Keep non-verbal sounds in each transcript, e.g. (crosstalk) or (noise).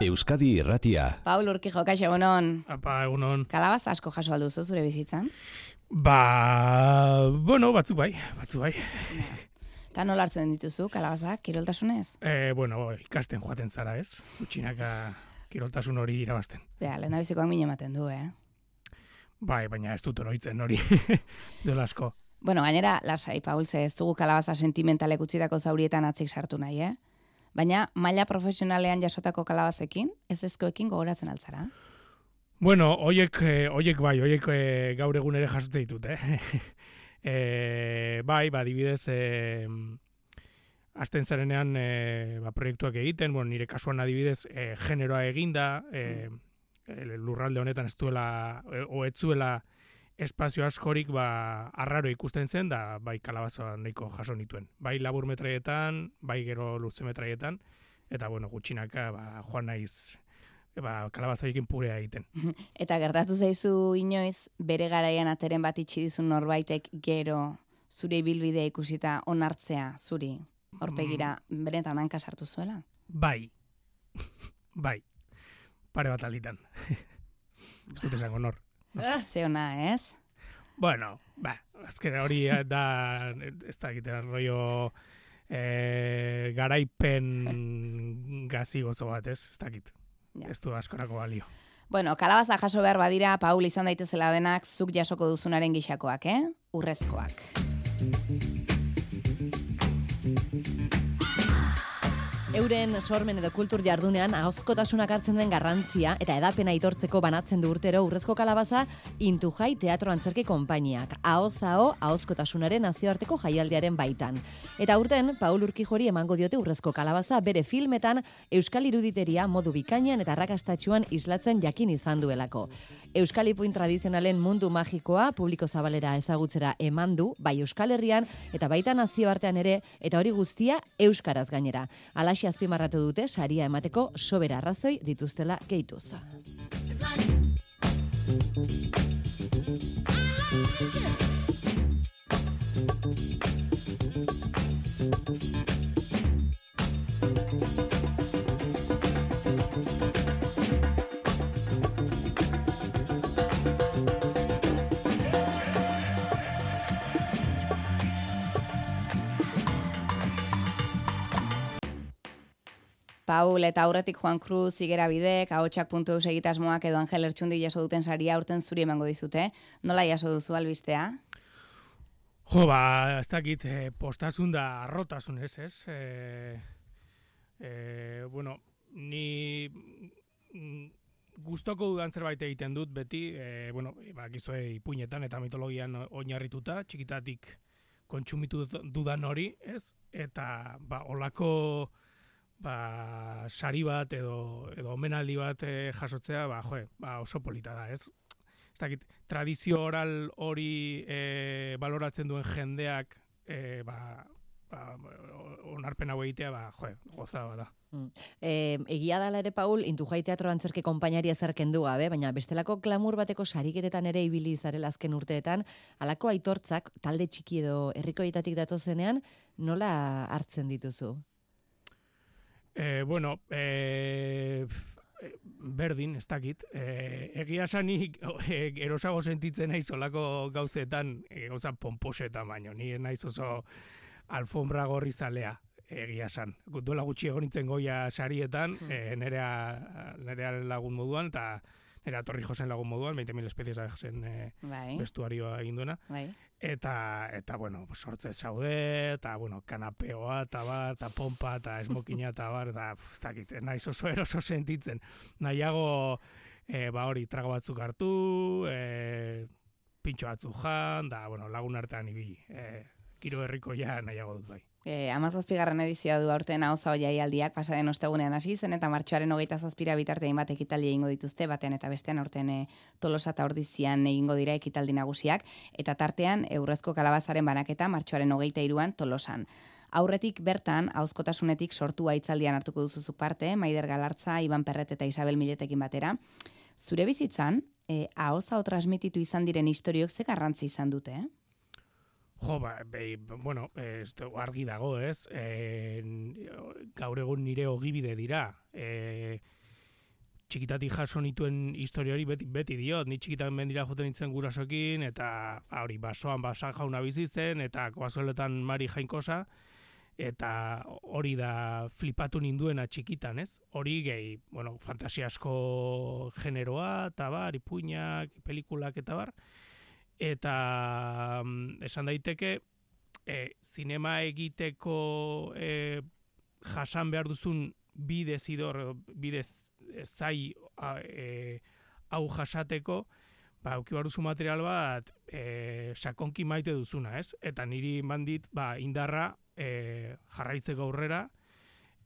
Euskadi Irratia. Paul Urkijo, kaixo, egunon. Apa, egunon. Kalabaz asko jaso alduzu zure bizitzan? Ba, bueno, batzuk bai, batzuk bai. Eta nola hartzen dituzu, kalabazak, kiroltasunez? E, bueno, ikasten joaten zara, ez? Utxinaka kiroltasun hori irabazten. Ja, lehen da bizikoak mine ematen du, eh? Bai, baina ez dut oroitzen hori, (laughs) duela asko. Bueno, gainera, lasai, Paul, ze ez dugu kalabaza sentimentalek utzitako zaurietan atzik sartu nahi, eh? Baina, maila profesionalean jasotako kalabazekin, ez ezkoekin gogoratzen altzara? Bueno, oiek, eh, oiek bai, oiek eh, gaur egun ere jasotzen ditut, eh? (laughs) e, bai, ba, dibidez, e, azten zarenean e, ba, proiektuak egiten, bueno, nire kasuan adibidez, e, generoa eginda, e, lurralde honetan ez duela, e, o ez zuela espazio askorik ba, arraro ikusten zen, da bai kalabaza nahiko jaso nituen. Bai labur metraietan, bai gero luze metraietan, eta bueno, gutxinaka ba, joan naiz ba, kalabazoikin purea egiten. Eta gertatu zaizu inoiz, bere garaian ateren bat itxi dizun norbaitek gero zure ibilbidea ikusita onartzea zuri, horpegira, mm. beretan hanka sartu zuela? Bai, (laughs) bai, pare bat alitan. (laughs) ez dut esango nor. Ze ona, ez? Bueno, ba, azken hori da, ez da egiten rollo eh, garaipen (laughs) gazi gozo bat, ez? Ez dakit. Ja. Ez du askorako balio. Bueno, kalabaza jaso behar badira, Paul izan daitezela denak, zuk jasoko duzunaren gixakoak, eh? Urrezkoak. Euren sormen edo kultur jardunean ahozkotasunak hartzen den garrantzia eta edapena aitortzeko banatzen du urtero urrezko kalabaza Intu Jai Teatro Antzerki Konpainiak. Ahozao ahozkotasunaren nazioarteko jaialdiaren baitan. Eta urten Paul Urkijori emango diote urrezko kalabaza bere filmetan Euskal Iruditeria modu bikainan eta rakastatxuan islatzen jakin izan duelako. Euskal Ipuin tradizionalen mundu magikoa publiko zabalera ezagutzera eman du, bai Euskal Herrian eta baita nazioartean ere eta hori guztia euskaraz gainera. Ala halaxe azpimarratu dute saria emateko sobera arrazoi dituztela gehituz. Paul eta aurretik Juan Cruz, Igera Bidek, ahotsak.eus egitasmoak edo Angel Ertsundi jaso duten saria urten zuri emango dizute. Nola jaso duzu albistea? Jo, ba, ez dakit, eh, postasun da arrotasun ez, ez? Eh, eh, bueno, ni gustoko dudan zerbait egiten dut beti, eh, bueno, ba, gizue ipuinetan eta mitologian oinarrituta, txikitatik kontsumitu dudan hori, ez? Eta, ba, olako ba, sari bat edo, edo omenaldi bat e, jasotzea, ba, joe, ba, oso polita da, ez? Ez dakit, tradizio oral hori e, baloratzen duen jendeak, e, ba, ba, onarpen hau egitea, ba, joe, goza da. Mm. E, egia dala ere, Paul, intu jai teatro antzerke kompainari ezarken du gabe, baina bestelako klamur bateko sariketetan ere ibili zarela azken urteetan, alako aitortzak, talde txiki edo herrikoitatik datozenean, nola hartzen dituzu? E, bueno, e, berdin, ez dakit. E, egia sanik (laughs) e, erosago sentitzen naiz olako gauzetan, e, gauza pomposetan baino, ni naiz oso alfombra gorri zalea egia san. Duela gutxi egon nintzen goia sarietan, hmm. e, nerea, nerea lagun moduan, eta era Torri Josen lagun moduan, 20.000 espezies da zen e, bai. bestuarioa egin duena. Bai. Eta, eta, bueno, sortze zaude, eta, bueno, kanapeoa, eta bar, eta pompa, eta esmokina, eta bar, eta, ez dakit, naiz oso eroso sentitzen. Nahiago, e, ba hori, trago batzuk hartu, e, pintxo batzuk jan, da, bueno, lagun artean ibili. E, kiro herriko ja nahiago dut bai. E, amazazpigarren edizioa du aurten hau zau jaialdiak pasaden ostegunean hasi zen eta martxoaren hogeita zazpira bitartein bat ekitaldi egingo dituzte batean eta bestean aurten e, tolosa eta ordizian egingo dira ekitaldi nagusiak eta tartean eurrezko kalabazaren banaketa martxoaren hogeita iruan tolosan. Aurretik bertan, hauzkotasunetik sortu aitzaldian hartuko duzuzu parte, Maider Galartza, Iban Perret eta Isabel Miletekin batera. Zure bizitzan, e, hau transmititu izan diren historiok ze garrantzi izan dute, eh? Jo, ba, be, bueno, ez, argi dago, ez? E, gaur egun nire ogibide dira. E, txikitatik jaso nituen historia hori beti, beti diot, ni txikitan mendira joten nintzen gurasokin, eta ba, hori, basoan basan jauna bizitzen, eta koazueletan mari jainkosa, eta hori da flipatu ninduena txikitan, ez? Hori gehi, bueno, fantasiasko generoa, eta bar, ipuinak, pelikulak, eta bar, eta mm, esan daiteke, e, zinema egiteko e, jasan behar duzun bidez idor, bidez e, zai e, hau jasateko, ba, auki duzu material bat, e, sakonki maite duzuna, ez? Eta niri mandit, ba, indarra e, jarraitzeko aurrera,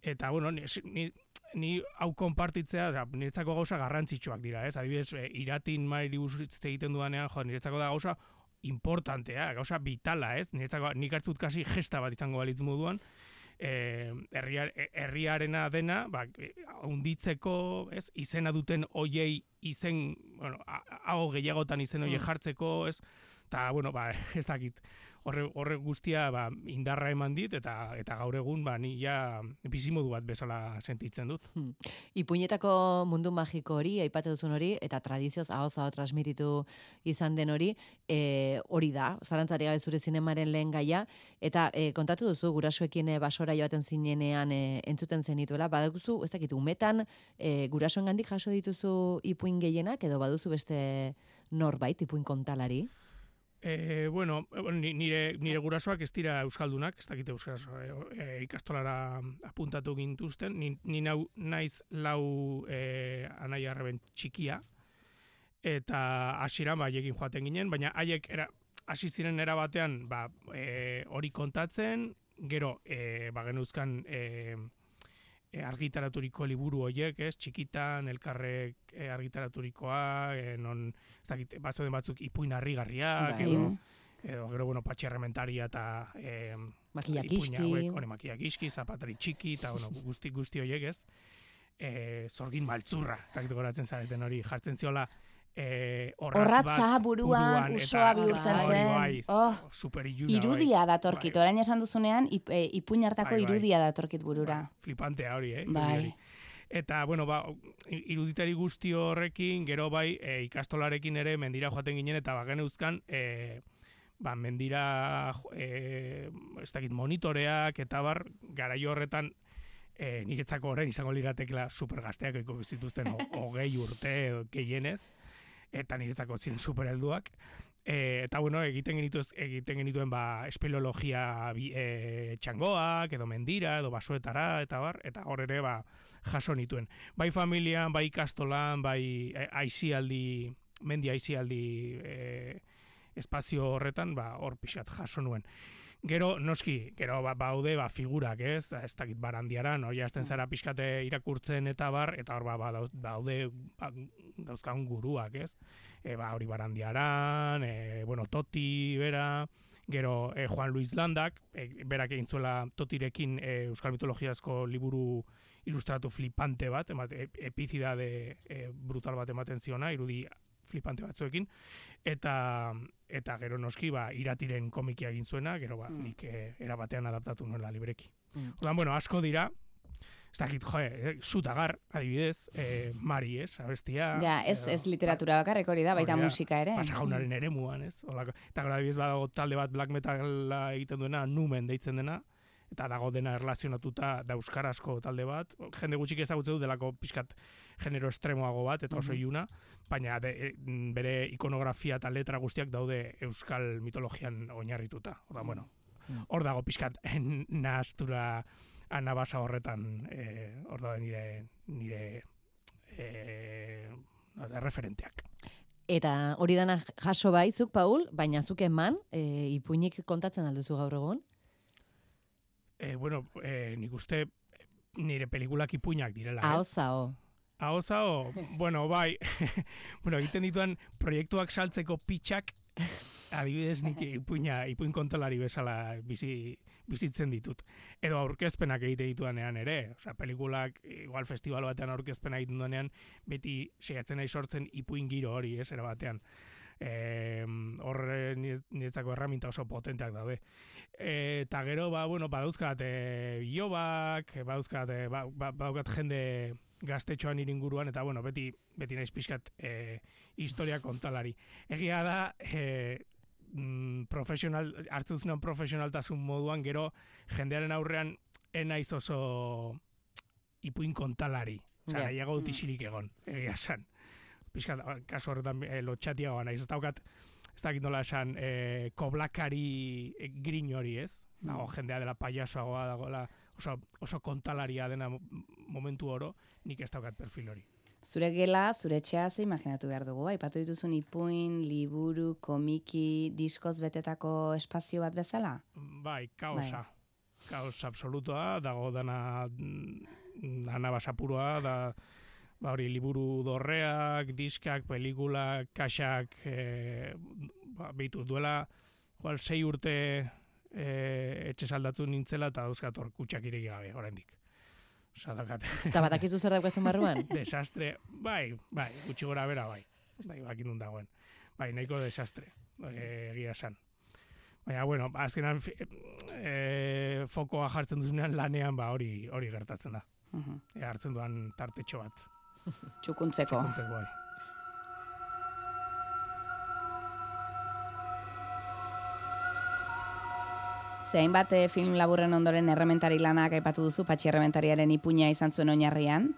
eta, bueno, ni, ni, ni hau konpartitzea, oza, niretzako gauza garrantzitsuak dira, ez? Adibidez, e, iratin mairi egiten dudanean, jo, niretzako da gauza importantea, gauza vitala, ez? Niretzako, nik hartzut kasi gesta bat izango balitz moduan, eh, herriar, herriarena dena, ba, unditzeko, ez, izena duten hoiei izen, bueno, hau gehiagotan izen hoiei mm. jartzeko, ez, eta, bueno, ba, (laughs) ez dakit, horre, horre guztia ba, indarra eman dit eta eta gaur egun ba ni ja bizimodu bat bezala sentitzen dut. Hmm. Ipuinetako mundu magiko hori aipatu duzun hori eta tradizioz aho transmititu izan den hori, e, hori da. Zalantzari gabe zure zinemaren lehen gaia eta e, kontatu duzu gurasoekin e, basora joaten zinenean e, entzuten zenituela, badakuzu, ez dakit umetan e, gurasoengandik jaso dituzu ipuin gehienak edo baduzu beste norbait ipuin kontalari? E, bueno, nire, nire gurasoak ez dira euskaldunak, ez dakite euskaraz e, ikastolara apuntatu gintuzten, ni, ni nau, naiz lau e, anai arreben txikia, eta hasiera ba, egin joaten ginen, baina haiek era, hasi ziren era batean ba, e, hori kontatzen, gero e, ba, genuzkan e, argitaraturiko liburu horiek, ez, txikitan, elkarrek e, argitaraturikoa, e, non, ez dakit, batzu den batzuk ipuin harrigarriak, bai. edo, edo, gero, bueno, patxe errementaria eta e, makiak iski, hori makiak iski, zapatari txiki, eta, bueno, guzti, guzti horiek, ez, e, zorgin maltzurra, ez dakit goratzen zareten hori, jartzen ziola, eh, Horratza buruan, usoa bihurtzen zen. Bai, oh, irudia bai, datorkit, bai. orain esan duzunean, ip, e, ipuin hartako bai, bai. irudia datorkit burura. Bai, flipantea hori, eh? Bai. Eta, bueno, ba, iruditari guzti horrekin, gero bai, e, ikastolarekin ere mendira joaten ginen, eta bagen euskan, e, ba, mendira, e, ez dakit, monitoreak, eta bar, gara horretan, e, niretzako horren izango liratekla supergazteak, eko bizituzten, (laughs) hogei urte, gehienez eta niretzako ziren superhelduak. E, eta bueno, egiten genitu egiten genituen ba espeleologia e, txangoak edo mendira edo basoetara eta bar eta hor ere ba jaso nituen. Bai familian, bai ikastolan, bai e, aizialdi, mendi aizialdi e, espazio horretan ba hor pixat jaso nuen. Gero, noski, gero ba, baude ba, figurak, ez? Ez dakit barandiara, no? Jazten zara pixkate irakurtzen eta bar, eta hor ba, ba, daude ba, dauzkan guruak, ez? E, ba, hori barandiaran, e, bueno, Toti, bera, gero e, Juan Luis Landak, e, berak egin zuela Totirekin e, Euskal Mitologiazko liburu ilustratu flipante bat, emate, epizida de e, brutal bat ematen ziona, irudi flipante batzuekin eta eta gero noski ba iratiren komikia egin zuena gero ba mm. nik eh, era batean adaptatu nuela libreki. Mm. Ordan bueno, asko dira Ez dakit, jo, eh, zutagar, adibidez, eh, mari, ez, abestia. Ja, ez, ez literatura bakarrik hori da, baita musika ere. Pasa jaunaren ere muan, ez. Olako. Eta gara, adibidez, badago talde bat black metal egiten duena, numen deitzen dena, eta dago dena erlazionatuta da euskarazko talde bat. Jende gutxik ezagutzen du delako pixkat genero estremoago bat, eta oso iuna, baina e, bere ikonografia eta letra guztiak daude euskal mitologian oinarrituta. Hor bueno, hor dago pixkat (laughs) nahaztura anabasa horretan, e, hor da nire, nire e, referenteak. Eta hori dana jaso baitzuk, Paul, baina zuk eman, e, ipuinik kontatzen alduzu gaur egun? E, bueno, e, nik uste nire pelikulak ipuinak direla, ez? Hau Hau bueno, bai, (laughs) bueno, egiten dituan proiektuak saltzeko pitxak, adibidez nik ipuina, ipuin kontolari bezala bizi, bizitzen ditut. Edo aurkezpenak egite dituanean ere, osea, pelikulak, igual festival batean aurkezpena egiten duanean, beti segatzen nahi sortzen ipuin giro hori, ez, era batean. E, horre niretzako erraminta oso potenteak daude. E, eta gero, ba, bueno, badauzkat, e, jobak, badauzkat, e, ba, badaukat jende gaztetxoan iringuruan, eta bueno, beti, beti naiz pixkat e, historia kontalari. Egia da, e, mm, profesional, hartzen profesionaltasun moduan, gero jendearen aurrean enaiz oso ipuin kontalari. Osa, yeah. nahiago dut isilik egon, egia esan. Piskat, kasu horretan e, lotxatiagoa naiz, ez daukat, ez dakit nola esan, e, koblakari e, grin hori, ez? Mm. Dago, jendea dela payasoagoa dagoela, oso, oso kontalaria dena momentu oro, nik ez daukat perfil hori. Zure gela, zure etxea ze imaginatu behar dugu, aipatu dituzun ipuin, liburu, komiki, diskoz betetako espazio bat bezala? Bai, kaosa. Bai. Kaos absolutoa, dago dana dana basapuroa, da ba hori liburu dorreak, diskak, pelikulak, kaxak, e, ba, behitu duela, igual, sei urte e, etxe saldatu nintzela eta dauzkator kutsak iregi gabe, oraindik. Sadakat. Eta badakizu zer daukazten barruan? (laughs) desastre, bai, bai, gutxi gora bera, bai. Bai, bakin dagoen. Bai, nahiko desastre, eh, egia san. Baina, bueno, azkenan e, fokoa jartzen duzunean lanean, ba, hori hori gertatzen da. Uh -huh. e, hartzen duan tartetxo bat. (laughs) Txukuntzeko. Txukuntzeko, bai. Zein bat eh, film laburren ondoren errementari lanak aipatu duzu, patxi errementariaren ipuña izan zuen oinarrian,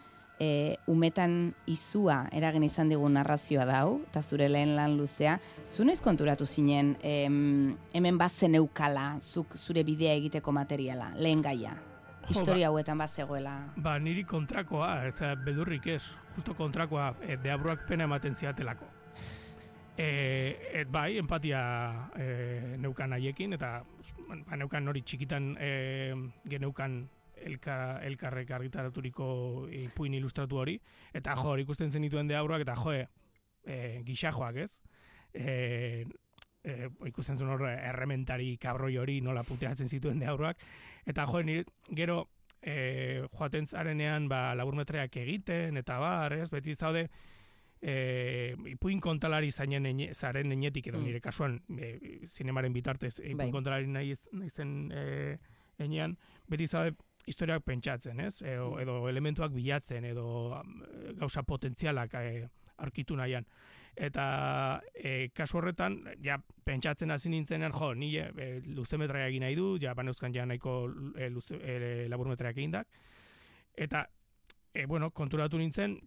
e, umetan izua eragin izan digun narrazioa dau, eta zure lehen lan luzea, zu noiz konturatu zinen em, hemen bazen eukala, zuk zure bidea egiteko materiala, lehen gaia? Historia ba, hauetan bat zegoela. Ba, niri kontrakoa, ez bedurrik ez, justo kontrakoa, e, deabruak pena ematen ziatelako. E, et bai, empatia e, neukan haiekin, eta ba, neukan hori txikitan e, geneukan elka, elkarrek argitaraturiko ipuin ilustratu hori, eta jo, hori ikusten zenituen de aurrak, eta jo, e, gixajoak ez, e, e, ikusten zuen hori errementari kabroi hori nola puteatzen zituen de aurrak, eta jo, nire, gero, e, joaten zarenean, ba, laburmetreak egiten, eta bar, ez, beti zaude, eh, ipuin kontalari zainen ene, zaren enetik edo mm. nire kasuan e, zinemaren bitartez ipuin bai. kontalari nahi, nahi zen e, enean, beti zabe historiak pentsatzen, ez? Edo, mm. edo elementuak bilatzen, edo gauza potentzialak e, arkitu nahian. Eta e, kasu horretan, ja, pentsatzen hasi nintzenean, jo, ni e, luzemetraia egin nahi du, ja, baneuzkan ja nahiko e, luze, e, laburmetraia egin dak. Eta e, bueno, konturatu nintzen,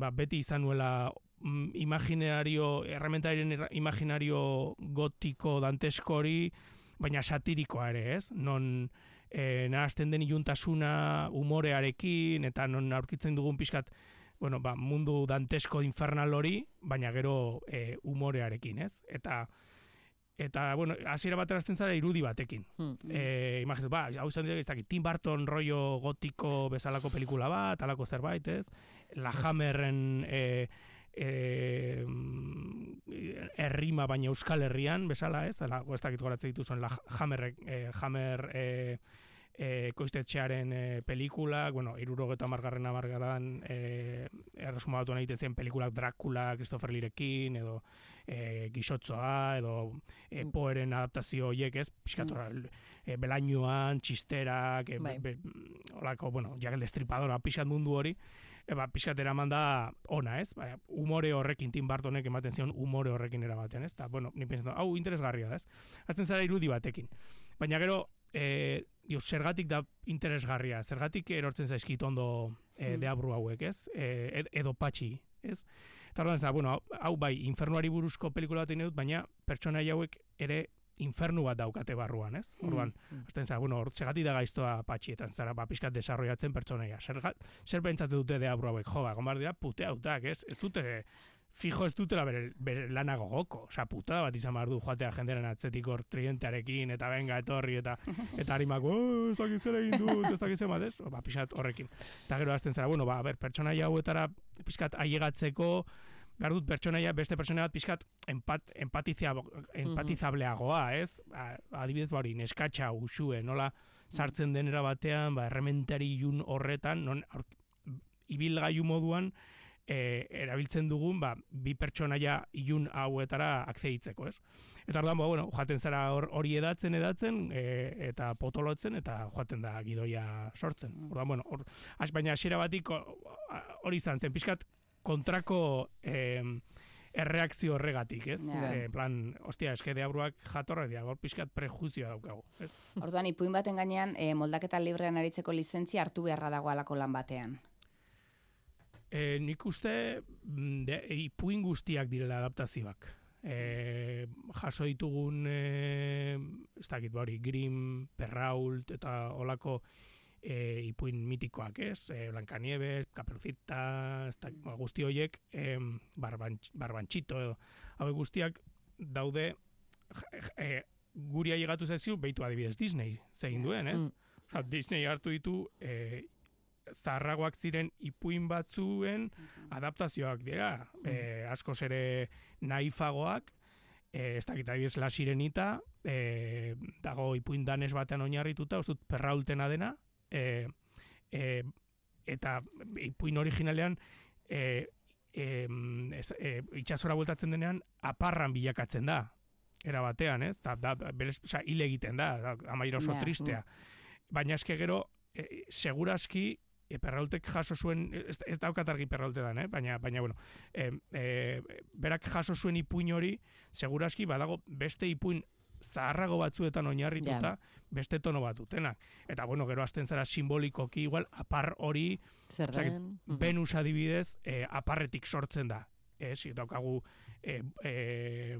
ba, beti izan nuela mm, imaginario, errementaren imaginario gotiko dantesko hori, baina satirikoa ere, ez? Non e, nahazten den iluntasuna umorearekin, eta non aurkitzen dugun pixkat, bueno, ba, mundu dantesko infernal hori, baina gero e, umorearekin, ez? Eta, eta bueno, hasiera batera azten zara irudi batekin. Hmm. Eh, imaginu, ba, hau izan dira, ez Tim Burton rollo gotiko bezalako pelikula bat, alako zerbait, ez? La Hammerren eh, eh, errima baina Euskal Herrian bezala, ez? Ala, ez dakit goratzen dituzuen La Hammer, eh, Hammer eh, e, koiztetxearen e, pelikula, bueno, irurogeta margarren amargaran e, erresumatu nahi zen pelikulak Dracula, Christopher Lirekin, edo e, Gixotzoa, edo e, poeren adaptazio horiek ez, piskatora, mm. e, belainuan, txisterak, e, bai. be, olako, bueno, jak el destripadora, piskat mundu hori, e, ba, piskat eraman da ona, ez? Ba, umore horrekin, Tim Bartonek ematen zion umore horrekin eramaten, ez? Ta, bueno, ni pentsatu, hau interesgarria da, ez? Azten zara irudi batekin. Baina gero, e, dio, zergatik da interesgarria, zergatik erortzen zaizkit ondo e, mm. deabru hauek, ez? E, edo patxi, ez? Eta horren bueno, hau bai, infernuari buruzko pelikula bat dut, baina pertsona hauek ere infernu bat daukate barruan, ez? Mm. Orduan, mm. azten za, bueno, zergatik da gaiztoa patxietan, zara, ba, pixkat desarroiatzen pertsonaia. Zer, zer pentsatzen dute deabru hauek, jo, ba, gombar dira, pute hautak, ez? Ez dute fijo ez dutela bere, bere lana gogoko. Osa, putada bat izan behar du joatea jenderen atzetik hor trientearekin, eta benga etorri, eta (laughs) eta harimak, oh, ez dakit zer egin dut, ez dakit zer ez? Ba, pixat horrekin. Eta gero azten zara, bueno, ba, ber, pertsonaia hauetara pixkat aiegatzeko, behar dut pertsonaia, beste pertsonaia bat pixkat empat, empatizia, empatizableagoa, ez? Ba, adibidez, ba, hori, neskatxa, usue, nola sartzen denera batean, ba, errementari jun horretan, non, ibilgailu moduan, e, erabiltzen dugun ba, bi pertsonaia ilun hauetara akzeitzeko, ez? Eta orduan, ba, bueno, joaten zara hori edatzen, edatzen, e, eta potolotzen, eta joaten da gidoia sortzen. Mm. Orduan, bueno, or, baina hasiera batik hori izan zen, pixkat kontrako eh, erreakzio horregatik, ez? Ja. Eh, plan, ostia, eske deabruak jatorra dira, hor pixkat prejuzioa daukagu. Ez? Orduan, ipuin baten gainean, e, moldaketa librean aritzeko lizentzia hartu beharra dago alako lan batean. E, nik uste mm, de, ipuin guztiak direla adaptazioak. E, jaso ditugun, e, ez dakit bari, Grimm, Perrault eta olako e, ipuin mitikoak, ez? E, Blancanieves, Caperucita, ez dakit, ba, guzti horiek, e, barbantx, barbantxito edo, hauek guztiak daude e, guri ailegatu zaizu, behitu adibidez Disney, zegin duen, ez? Mm. Osea, Disney hartu ditu e, zaharragoak ziren ipuin batzuen adaptazioak dira. E, askoz ere naifagoak, e, ez dakit adibidez La Sirenita, e, dago ipuin danez batean oinarrituta, dut perraultena dena, e, e, eta ipuin originalean e, e, ez, e, itxasora bueltatzen denean aparran bilakatzen da era batean, ez? Da, da, berez, oza, hil egiten da, da amaira oso Ja, tristea. Baina eske gero, e, seguraski, e, perraultek jaso zuen, ez, ez daukat argi perraute dan, eh? baina, baina bueno, e, e, berak jaso zuen ipuin hori, seguraski badago beste ipuin zaharrago batzuetan oinarrituta, beste tono bat dutenak. Eta bueno, gero hasten zara simbolikoki igual, apar hori, Zer den? Mhm. Venus adibidez, e, aparretik sortzen da. Ez, daukagu e, e,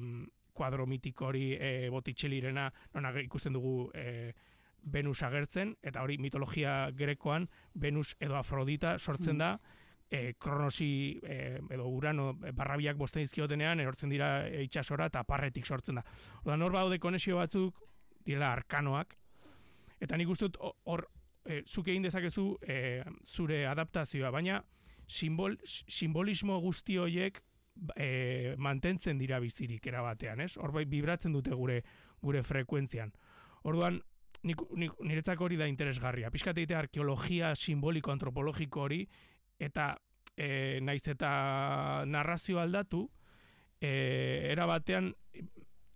kuadro mitiko hori e, botitxelirena, nona ikusten dugu e, Venus agertzen, eta hori mitologia grekoan, Venus edo Afrodita sortzen da, e, kronosi e, edo urano e, barrabiak bosten dizkiotenean, erortzen dira itxasora eta aparretik sortzen da. Oda, nor baude konexio batzuk, direla arkanoak, eta nik uste dut ho- hor e, zuk egin dezakezu e, zure adaptazioa, baina simbol, simbolismo guzti horiek e, mantentzen dira bizirik erabatean, ez? Hor bai vibratzen dute gure gure frekuentzian. Orduan, nik, nik, niretzako hori da interesgarria. Piskat egitea arkeologia simboliko antropologiko hori, eta e, naiz eta narrazio aldatu, e, era batean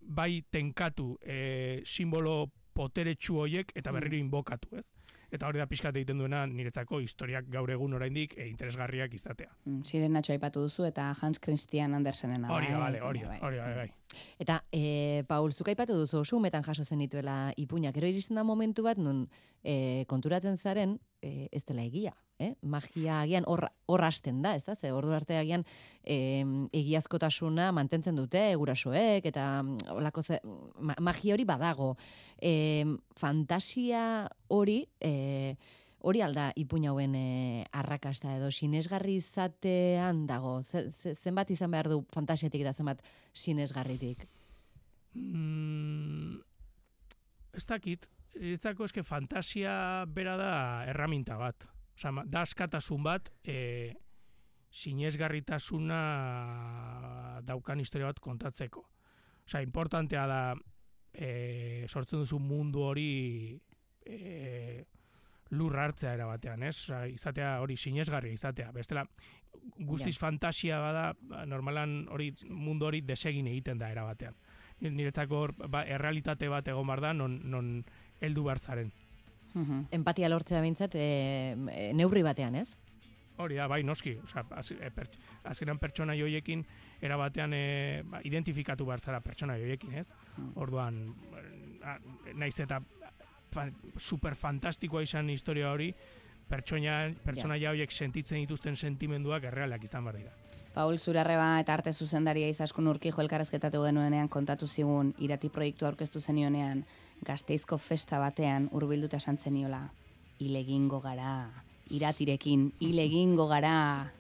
bai tenkatu e, simbolo poteretsu hoiek eta berriro inbokatu, ez? Eta hori da pixkat egiten duena niretzako historiak gaur egun oraindik e, interesgarriak izatea. Mm, Sirenatxo aipatu duzu eta Hans Christian Andersenena. Hori da, bai, hori bai. hori da, bai. Eta, e, Paul, zuk aipatu duzu, sumetan jaso zen dituela ipuinak. Gero iristen da momentu bat, nun e, konturatzen zaren, e, ez dela egia. Eh? Magia agian hor hasten da, ez da? Ze ordu arte agian e, egiazkotasuna mantentzen dute gurasoek eta mm, olako ze, ma, magia hori badago. E, fantasia hori e, hori alda ipuin hauen e, arrakasta edo sinesgarri izatean dago. Ze- zenbat izan behar du fantasiatik eta zenbat sinesgarritik. Mm, ez dakit, niretzako eske fantasia bera da erraminta bat. Osa, da askatasun bat, e, sinesgarritasuna daukan historia bat kontatzeko. Osa, importantea da e, sortzen duzu mundu hori e, lur hartzea era batean, ez? Osa, izatea hori sinesgarria izatea. Bestela, guztiz fantasia bada, ba, normalan hori mundu hori desegin egiten da era batean. Ni- Niretzako hor, ba, errealitate bat egon bar da, non, non heldu behar zaren. Mhm. Empatia lortzea behintzat e, e, neurri batean, ez? Hori da, bai, noski. Osa, az, e, per, azkenan pertsona joiekin, era batean e, ba, identifikatu behar zara pertsona joiekin, ez? Mm. Orduan, a, naiz eta super fantastikoa izan historia hori, pertsona, pertsona ja horiek sentitzen dituzten sentimenduak errealak izan behar dira. Paul Zurarreba eta arte zuzendaria izaskun urkijo elkarrezketatu genuenean kontatu zigun irati proiektu aurkeztu zenionean gazteizko festa batean hurbilduta esan zeniola. Ilegingo gara, iratirekin, ilegingo gara.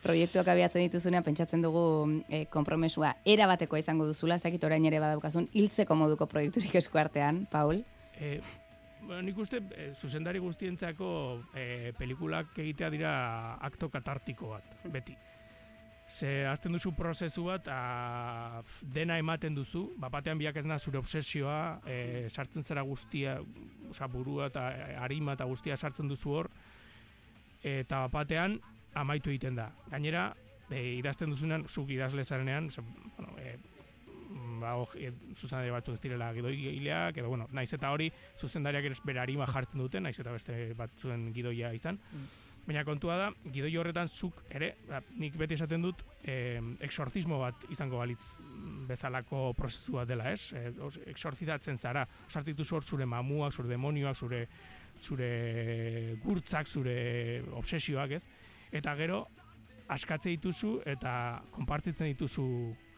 Proiektuak abiatzen dituzunean pentsatzen dugu e, konpromesua era batekoa izango duzula, ez dakit orain ere badaukazun, hiltzeko moduko proiekturik esku artean, Paul. E, bueno, nik uste e, zuzendari guztientzako e, pelikulak egitea dira akto katartiko bat, beti. Ze azten duzu prozesu bat, a, dena ematen duzu, bapatean biak ez zure obsesioa, e, sartzen zera guztia, oza, burua eta e, arima eta guztia sartzen duzu hor, eta bapatean amaitu egiten da. Gainera, e, idazten duzunean, zuk idazle zarenean, ze, bueno, e, ba, hor, e, zuzendari batzuk ez direla gidoileak, edo, bueno, naiz eta hori zuzendariak ere bere arima jartzen dute, naiz eta beste batzuen gidoia izan. Mm. Baina kontua da, gidoi horretan zuk ere, ba, nik beti esaten dut, eh, exorcismo bat izango balitz bezalako prozesu bat dela, ez? Eh, os, exorcizatzen zara, osartzitu zor zure mamuak, zure demonioak, zure zure gurtzak, zure obsesioak, ez? Eta gero, askatze dituzu eta konpartitzen dituzu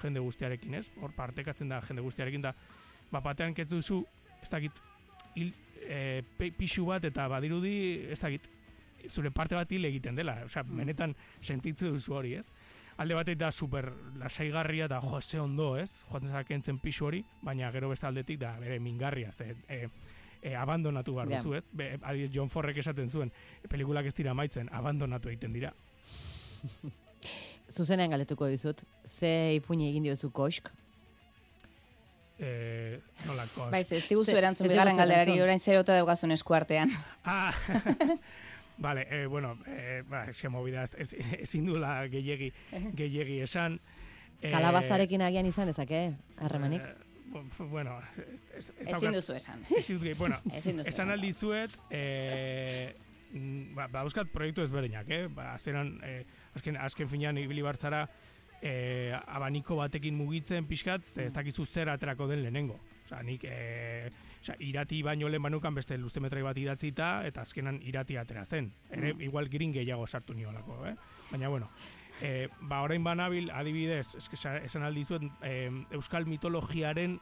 jende guztiarekin, ez? Hor partekatzen da jende guztiarekin da, ba, batean ketuzu, ez dakit, hil, e, pixu bat eta badirudi, ez dakit, zure parte bat hil egiten dela, osea, mm. benetan sentitzu duzu hori, ez? Alde batetik da super lasaigarria eta jo, ze ondo, ez? Joaten zakentzen pixu hori, baina gero beste aldetik da bere mingarria, ze, e, e, abandonatu behar duzu, ez? Be, adiz, John Forrek esaten zuen, pelikulak ez dira maitzen, abandonatu egiten dira. (laughs) Zuzenean galetuko dizut, ze ipuñi egin diozu kosk? Eh, nola kosk? Baiz, ez diguzu erantzun bigarren galderari, orain zer ota daugazun eskuartean. (laughs) Ah, (laughs) Vale, eh, bueno, eh, ba, xe movida, ez, ezin dula gehiegi, gehiegi esan. Eh, Kalabazarekin agian izan dezake, harremanik? Eh, bueno, ez, ez, ezin duzu esan. Ezin duzu, bueno, esan aldi zuet, eh, ba, ba, euskat proiektu ezberdinak, eh? Ba, zeran, eh, azken, azken finean ibili bartzara, eh, abaniko batekin mugitzen pixkat, ze ez dakizu zer aterako den lehenengo. Osa, nik, eh, osa, irati baino lehen banukan beste lustemetrai bat idatzita, eta azkenan irati atera zen. Ere, mm. igual girin gehiago sartu nio lako, eh? Baina, bueno, eh, ba, orain banabil, adibidez, esan aldi zuen, eh, euskal mitologiaren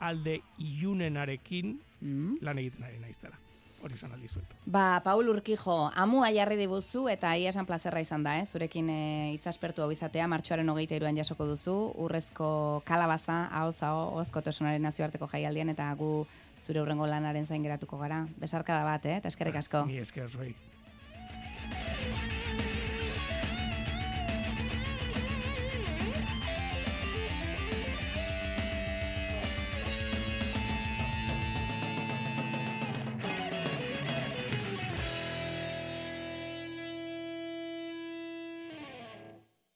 alde iunenarekin mm. lan egiten ari naiztela hori izan aldi zuet. Ba, Paul Urkijo, amua jarri dibuzu eta ia esan plazerra izan da, eh? zurekin e, itzaspertu hau izatea, martxoaren hogeita iruan jasoko duzu, urrezko kalabaza, hau zao, ozko tosunaren nazioarteko jaialdian, eta gu zure urrengo lanaren zain geratuko gara. Besarka da bat, eh? eta eskerrik asko. Ni esker, zoi.